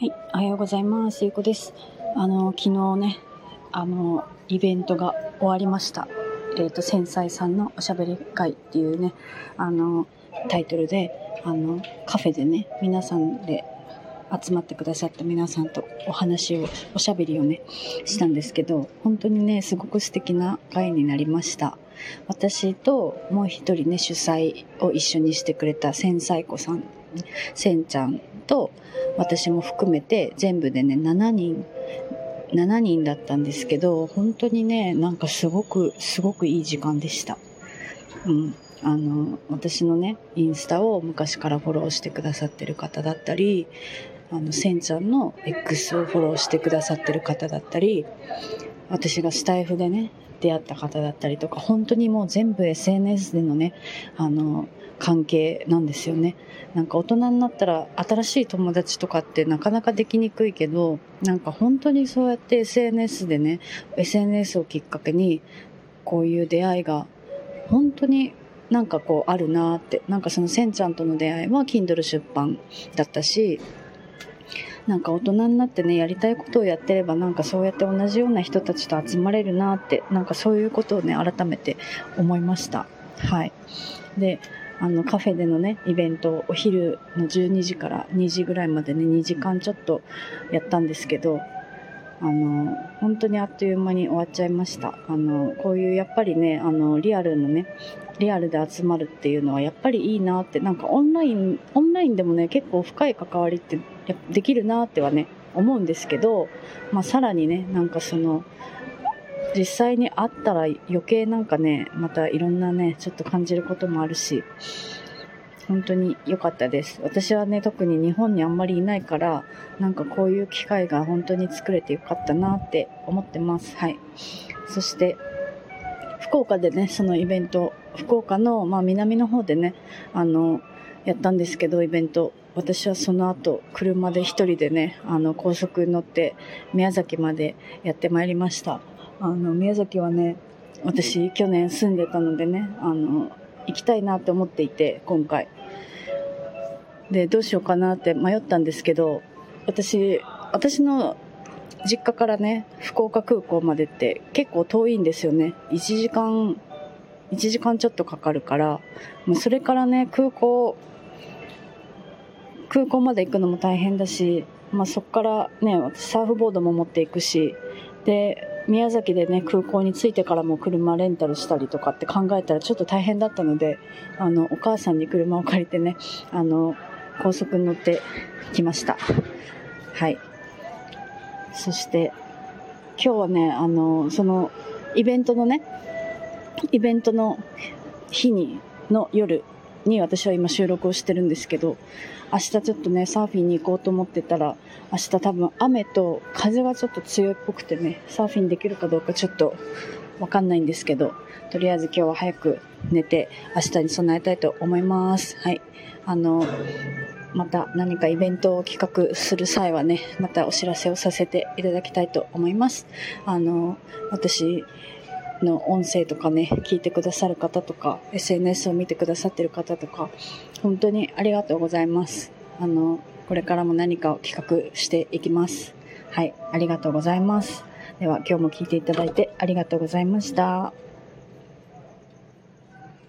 はい、おはようございます。ゆうこです。あの、昨日ね、あの、イベントが終わりました。えっ、と、繊細さんのおしゃべり会っていうね、あの、タイトルで、あの、カフェでね、皆さんで集まってくださった皆さんとお話を、おしゃべりをね、したんですけど、本当にね、すごく素敵な会になりました。私ともう一人ね、主催を一緒にしてくれた繊細子さん、せんちゃんと私も含めて全部でね、7人、7人だったんですけど、本当にね、なんかすごく、すごくいい時間でした。うん。あの、私のね、インスタを昔からフォローしてくださってる方だったり、あの、せんちゃんの X をフォローしてくださってる方だったり、私がスタイフでね、出会った方だったりとか、本当にもう全部 SNS でのね、あの、関係なんですよね。なんか大人になったら新しい友達とかってなかなかできにくいけど、なんか本当にそうやって SNS でね、SNS をきっかけに、こういう出会いが本当になんかこうあるなって、なんかそのせんちゃんとの出会いは Kindle 出版だったし、なんか大人になってね、やりたいことをやってれば、なんかそうやって同じような人たちと集まれるなって、なんかそういうことをね、改めて思いました。はい。で、あの、カフェでのね、イベントをお昼の12時から2時ぐらいまでね、2時間ちょっとやったんですけど、あの、本当にあっという間に終わっちゃいました。あの、こういうやっぱりね、あの、リアルのね、リアルで集まるっていうのはやっぱりいいなって、なんかオンライン、オンラインでもね、結構深い関わりってやっぱできるなってはね、思うんですけど、まあさらにね、なんかその、実際に会ったら余計なんかね、またいろんなね、ちょっと感じることもあるし、本当に良かったです。私はね、特に日本にあんまりいないから、なんかこういう機会が本当に作れてよかったなって思ってます。はい。そして、福岡でね、そのイベント、福岡の、まあ、南の方でね、あの、やったんですけど、イベント。私はその後、車で一人でね、あの、高速に乗って、宮崎までやってまいりました。あの、宮崎はね、私、去年住んでたのでね、あの、行きたいなって思っていて、今回。で、どうしようかなって迷ったんですけど、私、私の実家からね、福岡空港までって結構遠いんですよね。1時間、1時間ちょっとかかるから、もうそれからね、空港、空港まで行くのも大変だし、まあそっからね、私サーフボードも持っていくし、で、宮崎でね、空港に着いてからも車レンタルしたりとかって考えたらちょっと大変だったので、あの、お母さんに車を借りてね、あの、高速に乗ってきました。はい。そして、今日はね、あの、その、イベントのね、イベントの日に、の夜に私は今収録をしてるんですけど、明日ちょっとね、サーフィンに行こうと思ってたら、明日多分雨と風がちょっと強いっぽくてね、サーフィンできるかどうかちょっとわかんないんですけど、とりあえず今日は早く寝て、明日に備えたいと思います。はい。あの、また何かイベントを企画する際はね、またお知らせをさせていただきたいと思います。あの、私の音声とかね、聞いてくださる方とか、SNS を見てくださってる方とか、本当にありがとうございます。あの、これからも何かを企画していきます。はい、ありがとうございます。では今日も聞いていただいてありがとうございました。